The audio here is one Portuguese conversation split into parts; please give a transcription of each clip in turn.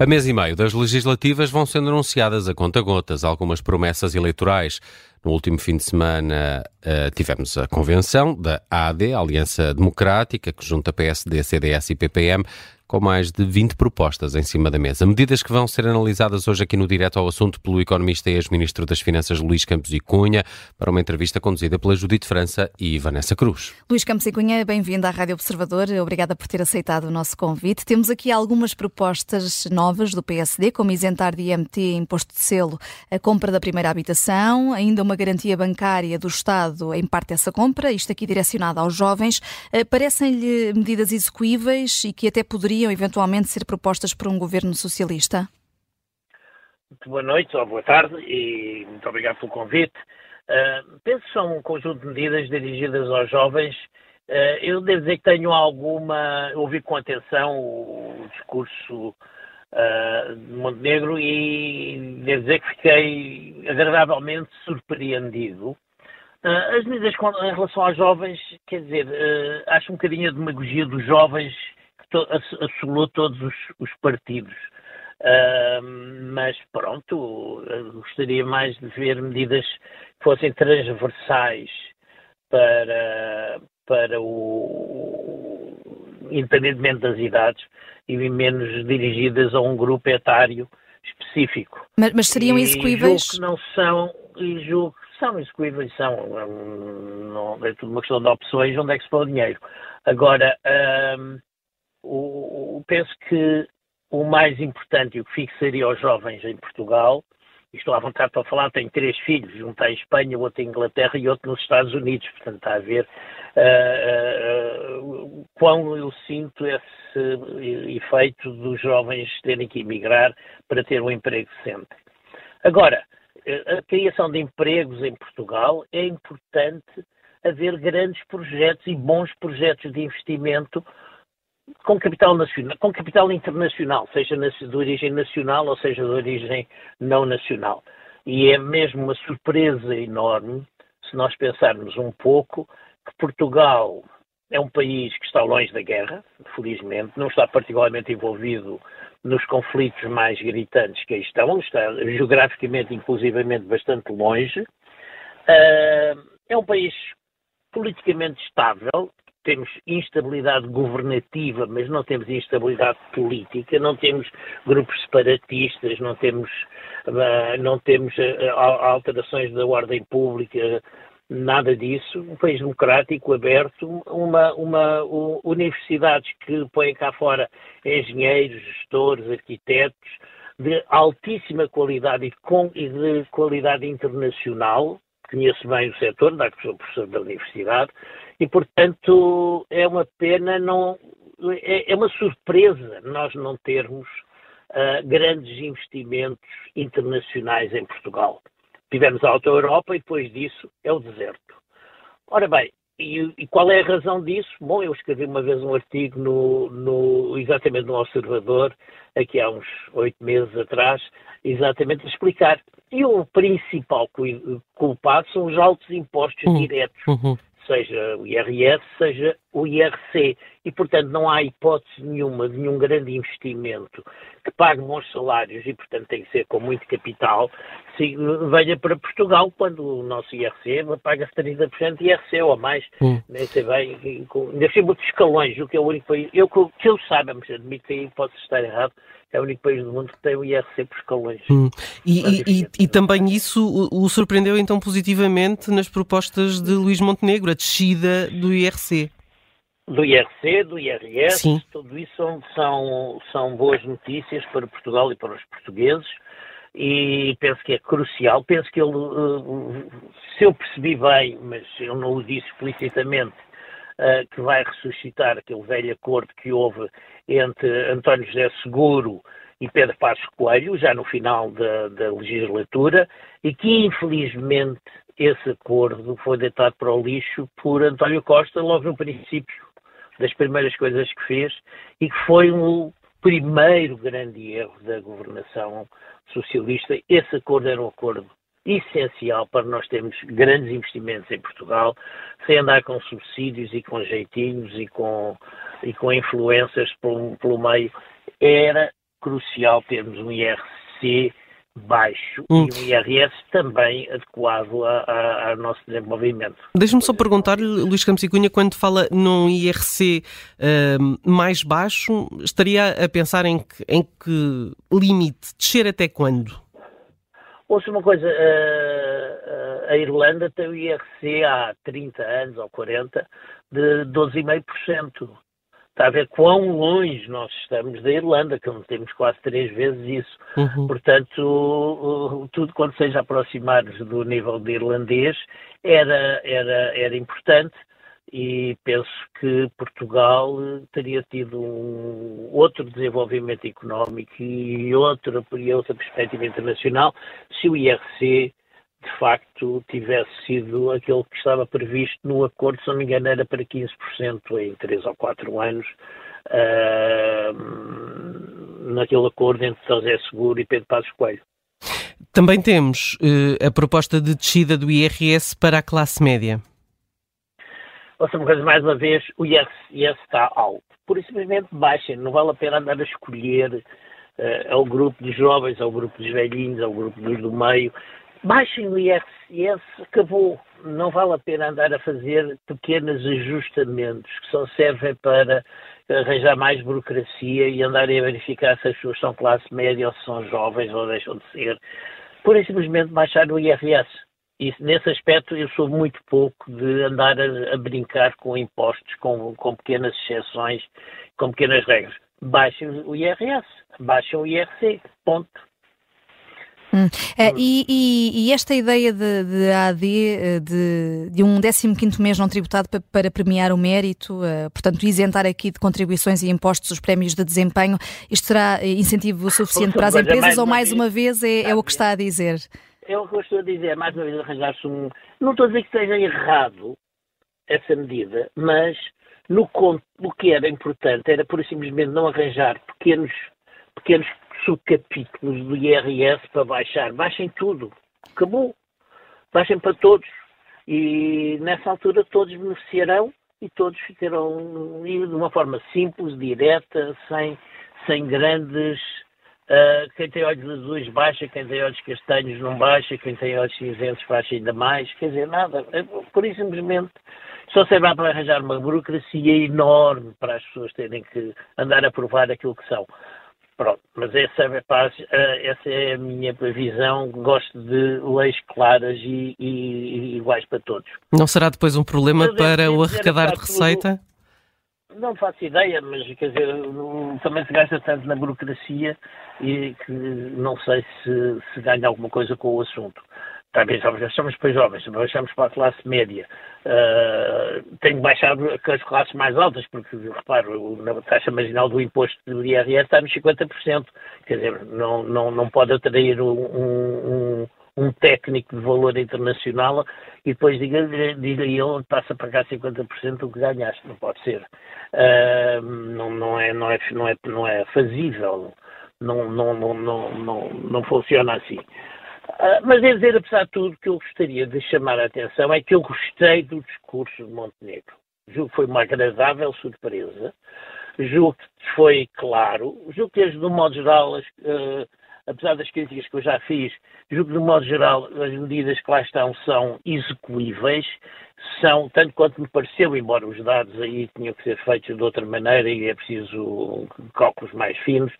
A mês e meio das legislativas vão sendo anunciadas a conta-gotas algumas promessas eleitorais. No último fim de semana uh, tivemos a convenção da AD, Aliança Democrática, que junta PSD, CDS e PPM, com mais de 20 propostas em cima da mesa. Medidas que vão ser analisadas hoje aqui no Direto ao Assunto pelo economista e ex-ministro das Finanças Luís Campos e Cunha, para uma entrevista conduzida pela Judite França e Vanessa Cruz. Luís Campos e Cunha, bem-vindo à Rádio Observador. Obrigada por ter aceitado o nosso convite. Temos aqui algumas propostas novas do PSD, como isentar de IMT, imposto de selo, a compra da primeira habitação, ainda uma garantia bancária do Estado em parte dessa compra, isto aqui direcionado aos jovens. Eh, parecem-lhe medidas execuíveis e que até poderiam poderiam eventualmente ser propostas por um governo socialista? Muito boa noite ou boa tarde e muito obrigado pelo convite. Uh, penso que são um conjunto de medidas dirigidas aos jovens. Uh, eu devo dizer que tenho alguma. ouvi com atenção o discurso uh, de Montenegro e devo dizer que fiquei agradavelmente surpreendido. as medidas em relação aos jovens, quer dizer, acho um bocadinho a demagogia dos jovens to, assolou todos os, os partidos. Uh, mas pronto, gostaria mais de ver medidas que fossem transversais para, para o independentemente das idades e menos dirigidas a um grupo etário específico. Mas, mas seriam e execuíveis? Julgo que não são, e julgo que são execuíveis, são, não, é tudo uma questão de opções, onde é que se põe o dinheiro. Agora, o, penso que o mais importante e o que fixaria aos jovens em Portugal, estou à vontade para falar, tenho três filhos, um está em Espanha, outro em Inglaterra e outro nos Estados Unidos, portanto está a ver uh, uh, quão eu sinto esse efeito dos jovens terem que emigrar para ter um emprego decente. Agora, a criação de empregos em Portugal é importante haver grandes projetos e bons projetos de investimento com capital nacional, com capital internacional, seja de origem nacional ou seja de origem não nacional. E é mesmo uma surpresa enorme se nós pensarmos um pouco que Portugal é um país que está longe da guerra, felizmente, não está particularmente envolvido nos conflitos mais gritantes que aí estão, está geograficamente, inclusivamente, bastante longe. Ah, é um país politicamente estável, temos instabilidade governativa, mas não temos instabilidade política, não temos grupos separatistas, não temos, uh, não temos uh, alterações da ordem pública, nada disso. Um país democrático, aberto, uma, uma universidades que põem cá fora engenheiros, gestores, arquitetos, de altíssima qualidade e, com, e de qualidade internacional, conheço bem o setor, dado que sou professor da universidade, e, portanto, é uma pena, não, é, é uma surpresa nós não termos uh, grandes investimentos internacionais em Portugal. Tivemos a Alta Europa e depois disso é o deserto. Ora bem, e, e, qual é a razão disso? Bom, eu escrevi uma vez um artigo no, no, exatamente no Observador, aqui há uns oito meses atrás, exatamente a explicar. E o principal culpado são os altos impostos uhum. diretos. Uhum seja o IRS, seja o IRC. E, portanto, não há hipótese nenhuma de nenhum grande investimento que pague bons salários e, portanto, tem que ser com muito capital, se venha para Portugal, quando o nosso IRC paga 30% de IRC ou mais, hum. nem sei bem, ainda sei muitos escalões, o que é o único país, eu, que eu saiba, mas admito que aí posso estar errado, é o único país do mundo que tem o IRC por escalões. Hum. E, e, e, e, também isso o, o, surpreendeu então positivamente nas propostas de Luís Montenegro, a descida do IRC. Do IRC, do IRS, Sim. tudo isso são, são, são boas notícias para Portugal e para os portugueses e penso que é crucial. Penso que ele, eh, se eu percebi bem, mas eu não o disse explicitamente, uh, que vai ressuscitar aquele velho acordo que houve entre António José Seguro e Pedro Passos Coelho, já no final da, da legislatura, e que infelizmente esse acordo foi deitado para o lixo por António Costa logo no princípio das primeiras coisas que fez e que foi o primeiro grande erro da governação socialista. Esse acordo era um acordo essencial para nós termos grandes investimentos em Portugal, sem andar com subsídios e com jeitinhos e com, e com influências pelo, pelo meio. Era crucial termos um IRC baixo hum. e um IRS também adequado a, a, ao nosso desenvolvimento. Deixe-me só perguntar-lhe, Luís Campos e Cunha, quando fala num IRC uh, mais baixo, estaria a pensar em que, em que limite? Descer até quando? Ouça uma coisa, a, a Irlanda tem o IRC há 30 anos ou 40 de 12,5%. Está a ver quão longe nós estamos da Irlanda, que temos quase três vezes isso. Uhum. Portanto, tudo quanto seja aproximar do nível de irlandês era, era, era importante e penso que Portugal teria tido um outro desenvolvimento económico e outra, e outra perspectiva internacional se o IRC de facto tivesse sido aquele que estava previsto no acordo, se não me engano era para 15% em 3 ou 4 anos, uh, naquele acordo entre José Seguro e Pedro Passos Coelho. Também temos uh, a proposta de descida do IRS para a classe média. Ouça uma coisa, mais uma vez, o IRS está alto. Por isso, simplesmente baixem. Não vale a pena andar a escolher uh, ao grupo de jovens, ao grupo dos velhinhos, ao grupo dos do meio. Baixem o IRS, acabou. Não vale a pena andar a fazer pequenos ajustamentos que só servem para arranjar mais burocracia e andarem a verificar se as pessoas são classe média ou se são jovens ou deixam de ser. Por simplesmente baixar o IRS. E nesse aspecto eu sou muito pouco de andar a, a brincar com impostos, com, com, pequenas exceções, com pequenas regras. Baixem o IRS, baixem o IRC, ponto. Hum. Uh, e, e, e, esta ideia de, de AD, eh, de, de um 15 mês não tributado para, para premiar o mérito, uh, portanto, isentar aqui de contribuições e impostos os prémios de desempenho, isto será incentivo suficiente para as empresas ou mais uma vez é, é o que está a dizer? É o que eu estou a dizer, mais uma vez arranjar-se um. Não estou a dizer que esteja errado essa medida, mas no, o que era importante era, por simplesmente, não arranjar pequenos, pequenos subcapítulos do IRS para baixar. Baixem tudo. Acabou. Baixem para todos. E nessa altura todos beneficiarão e todos ficarão de uma forma simples, direta, sem, sem grandes Uh, quem tem olhos azuis baixa, quem tem olhos castanhos não baixa, quem tem olhos cinzentos baixa ainda mais, quer dizer, nada. É, por isso, simplesmente, só serve para arranjar uma burocracia enorme para as pessoas terem que andar a provar aquilo que são. Pronto, mas essa é, essa é a minha visão. Gosto de leis claras e, e, e iguais para todos. Não será depois um problema para o arrecadar de receita? Tudo não faço ideia, mas quer dizer, também se gasta tanto na burocracia e que não sei se, se ganha alguma coisa com o assunto. Talvez baixamos para os jovens, baixamos para a classe média. Uh, tenho baixar as classes mais altas, porque, reparo, na taxa marginal do imposto do IRS está nos 50%. Quer dizer, não, não, não pode atrair um, um um técnico de valor internacional e depois diga-lhe diga ele passa a pagar 50% do que ganhaste. Não pode ser. Uh, não, não, é, não, é, não, é, não é fazível. Não, não, não, não, não, não funciona assim. Uh, mas devo dizer, apesar de tudo, que eu gostaria de chamar a atenção é que eu gostei do discurso de Montenegro. Julgo que foi uma agradável surpresa. Julgo que foi claro. Julgo que, de um modo geral, uh, apesar das críticas que eu já fiz, julgo que, de modo geral, as medidas que lá estão são execuíveis, são, tanto quanto me pareceu, embora os dados aí tinham que ser feitos de outra maneira e é preciso cálculos mais finos,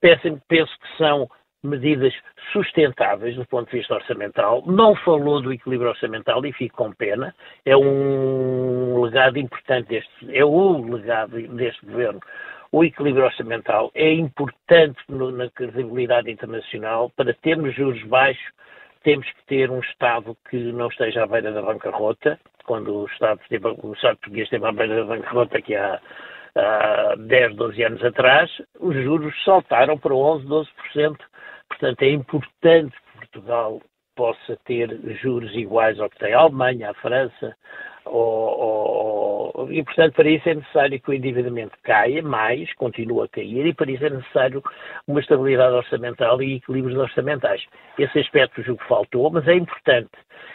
penso, penso que são medidas sustentáveis do ponto de vista orçamental. Não falou do equilíbrio orçamental e fico com pena. É um legado importante deste, é o legado deste governo o equilíbrio orçamental é importante no, na credibilidade internacional. Para termos juros baixos, temos que ter um Estado que não esteja à beira da bancarrota. Quando o Estado, esteve, o Estado português esteve à beira da bancarrota, há, há 10, 12 anos atrás, os juros saltaram para 11, 12%. Portanto, é importante que Portugal possa ter juros iguais ao que tem a Alemanha, a França ou, ou e, portanto, para isso é necessário que o endividamento caia mais, continue a cair, e para isso é necessário uma estabilidade orçamental e equilíbrios orçamentais. Esse aspecto julgo faltou, mas é importante.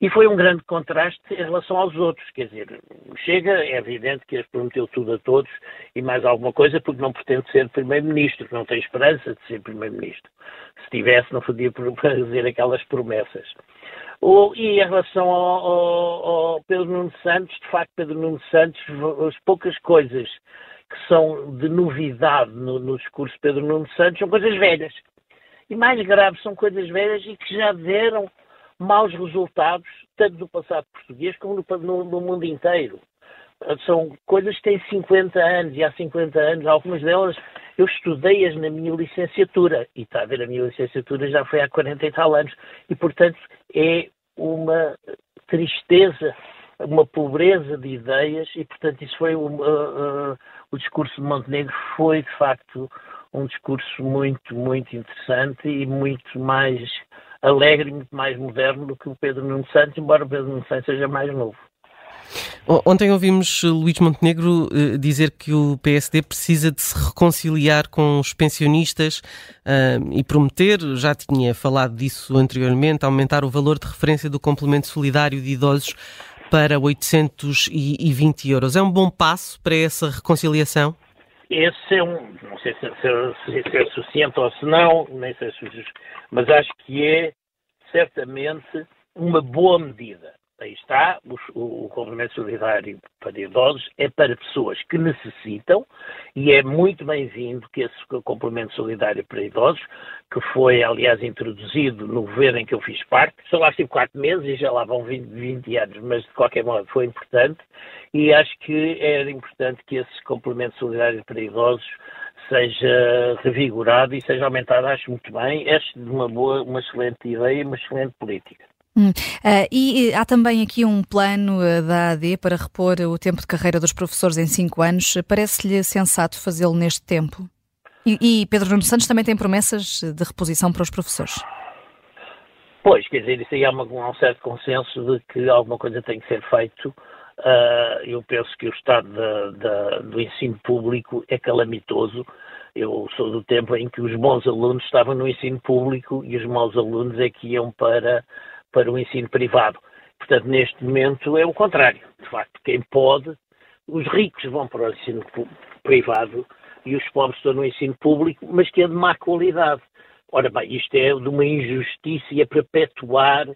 E foi um grande contraste em relação aos outros. Quer dizer, chega, é evidente que prometeu tudo a todos e mais alguma coisa, porque não pretende ser Primeiro-Ministro, não tem esperança de ser Primeiro-Ministro. Se tivesse, não podia fazer aquelas promessas. Ou, e em relação ao, ao, ao, Pedro Nuno Santos, de facto, Pedro Nuno Santos, as poucas coisas que são de novidade no, no discurso de Pedro Nuno Santos são coisas velhas. E mais graves são coisas velhas e que já deram maus resultados, tanto no passado português como no, no, no mundo inteiro. São coisas que têm 50 anos e há 50 anos, algumas delas eu estudei-as na minha licenciatura e está a ver, a minha licenciatura já foi há 40 e tal anos e, portanto, é uma tristeza, uma pobreza de ideias e, portanto, isso foi uh, o discurso de Montenegro foi, de facto, um discurso muito, muito interessante e muito mais alegre muito mais moderno do que o Pedro Nuno Santos, embora o Pedro Nuno Santos seja mais novo. Ontem ouvimos Luís Montenegro eh, dizer que o PSD precisa de se reconciliar com os pensionistas uh, e prometer, já tinha falado disso anteriormente, aumentar o valor de referência do complemento solidário de idosos para 820 euros. É um bom passo para essa reconciliação? Esse é um, não sei se, se, se é suficiente ou se não, nem sei se, mas acho que é certamente uma boa medida. Aí está, o, o complemento solidário para idosos é para pessoas que necessitam e é muito bem-vindo que esse complemento solidário para idosos, que foi, aliás, introduzido no governo em que eu fiz parte, só lá estive quatro meses e já lá vão 20, 20 anos, mas de qualquer modo foi importante e acho que era importante que esse complemento solidário para idosos seja revigorado e seja aumentado, acho muito bem. É uma boa, uma excelente ideia uma excelente política. Hum. Uh, e há também aqui um plano uh, da AD para repor o tempo de carreira dos professores em cinco anos. Parece-lhe sensato fazê-lo neste tempo? E, e, Pedro Nuno Santos também tem promessas de reposição para os professores? Pois, quer dizer, isso aí há, uma, um certo consenso de que alguma coisa tem que ser feito. Uh, eu penso que o estado do ensino público é calamitoso. Eu sou do tempo em que os bons alunos estavam no ensino público e os maus alunos é que iam para para o ensino privado. Portanto, neste momento é o contrário. De facto, quem pode, os ricos vão para o ensino privado e os pobres estão no ensino público, mas que é de má qualidade. Ora bem, isto é de uma injustiça e é perpetuar uh,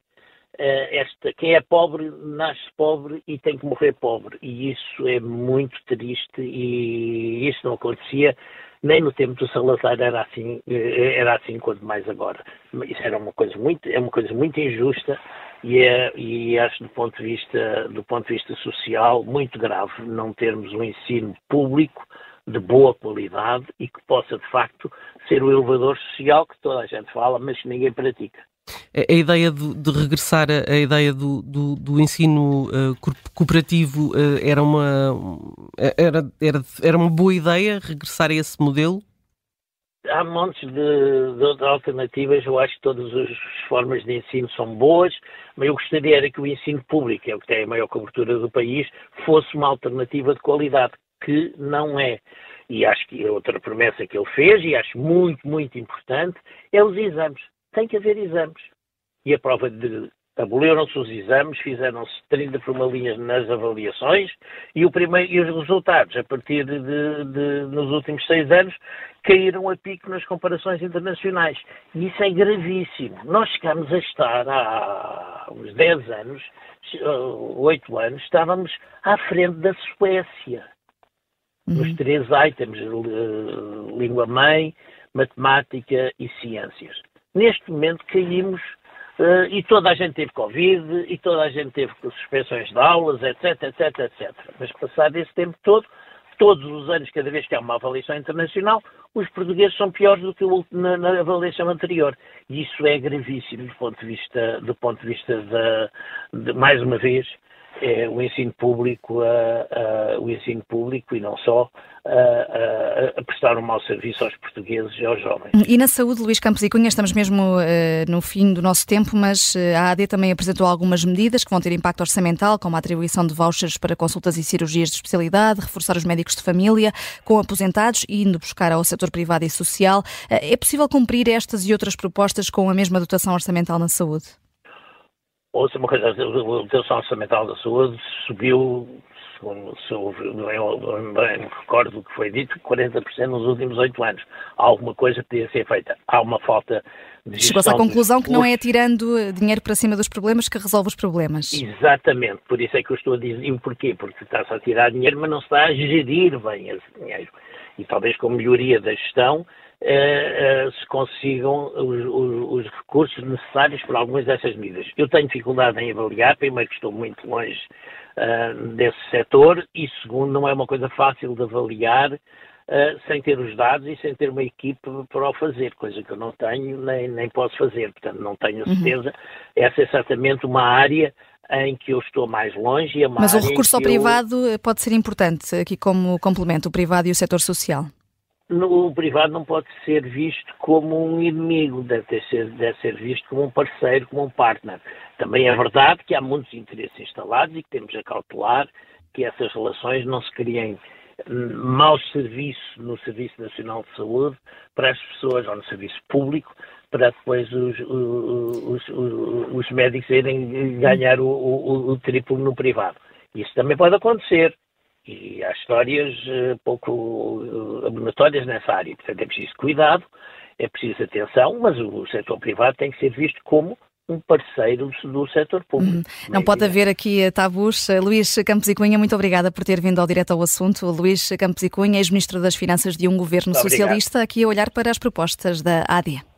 esta. Quem é pobre nasce pobre e tem que morrer pobre. E isso é muito triste e isso não acontecia nem no tempo do Salazar era assim, eh, era assim quanto mais agora. Isso era uma coisa muito, é uma coisa muito injusta e, é, e acho do ponto de vista do ponto de vista social muito grave não termos um ensino público de boa qualidade e que possa de facto ser o elevador social que toda a gente fala, mas que ninguém pratica. A, ideia de, de regressar a, a ideia do, do, do ensino uh, cooperativo uh, era, uma, era, era, era uma boa ideia regressar a esse modelo? Há montes de, de, de, alternativas, eu acho que todas as formas de ensino são boas, mas eu gostaria era que o ensino público, que é o que tem a maior cobertura do país, fosse uma alternativa de qualidade, que não é. E acho que outra promessa que ele fez, e acho muito, muito importante, é os exames tem que haver exames. E a prova de aboliram-se os exames, fizeram-se 30 formalinhas nas avaliações e, o primeiro, e os resultados, a partir de, de, nos últimos seis anos, caíram a pico nas comparações internacionais. E isso é gravíssimo. Nós chegamos a estar há uns 10 anos, 8 anos, estávamos à frente da Suécia. Uhum. Nos três itens, língua-mãe, matemática e ciências. Neste momento caímos uh, e toda a gente teve Covid e toda a gente teve suspensões de aulas, etc, etc, etc. Mas passado esse tempo todo, todos os anos, cada vez que há uma avaliação internacional, os portugueses são piores do que na, na, avaliação anterior. E isso é gravíssimo do ponto de vista, do ponto de vista de mais uma vez, é o ensino público, uh, uh, o ensino público e não só, a, a, prestar um mau serviço aos portugueses e aos jovens. E na saúde, Luís Campos e Cunha, estamos mesmo uh, no fim do nosso tempo, mas a AD também apresentou algumas medidas que vão ter impacto orçamental, como a atribuição de vouchers para consultas e cirurgias de especialidade, reforçar os médicos de família com aposentados e indo buscar ao setor privado e social. É possível cumprir estas e outras propostas com a mesma dotação orçamental na saúde? Ouça uma coisa, a dotação orçamental da saúde subiu, segundo se eu bem recordo do que foi dito, 40% nos últimos oito anos. Alguma coisa podia ser feita. Há uma falta de Chegou-se à conclusão que não é tirando dinheiro para cima dos problemas que resolve os problemas. Exatamente, por isso é que eu estou a dizer. E porquê? Porque está-se a tirar dinheiro, mas não se está a gerir bem esse dinheiro. E talvez com melhoria da gestão eh, eh, se consigam os, os, os, recursos necessários para algumas dessas medidas. Eu tenho dificuldade em avaliar, primeiro que estou muito longe uh, desse setor e segundo não é uma coisa fácil de avaliar sem ter os dados e sem ter uma equipe para o fazer, coisa que eu não tenho nem, nem posso fazer, portanto não tenho uhum. certeza. Uhum. Essa é certamente uma área em que eu estou mais longe. E é Mas o recurso ao eu... privado pode ser importante aqui como complemento, o privado e o setor social no privado não pode ser visto como um inimigo, deve ser, deve ser visto como um parceiro, como um partner. Também é verdade que há muitos interesses instalados e que temos a cautelar que essas relações não se criem mau serviço no Serviço Nacional de Saúde para as pessoas ou no serviço público para depois os, os, os, os médicos irem ganhar o, o, o triplo no privado. Isso também pode acontecer. E há histórias uh, pouco uh, abonatórias nessa área. Portanto, é preciso cuidado, é preciso atenção, mas o setor privado tem que ser visto como um parceiro do setor público. Uhum. Não pode haver aqui eh, tabus. Luís Campos e Cunha, muito obrigada por ter vindo ao direto ao assunto. Luís Campos e Cunha, ex-ministro das Finanças de um governo muito socialista, obrigado. aqui a olhar para as propostas da AD.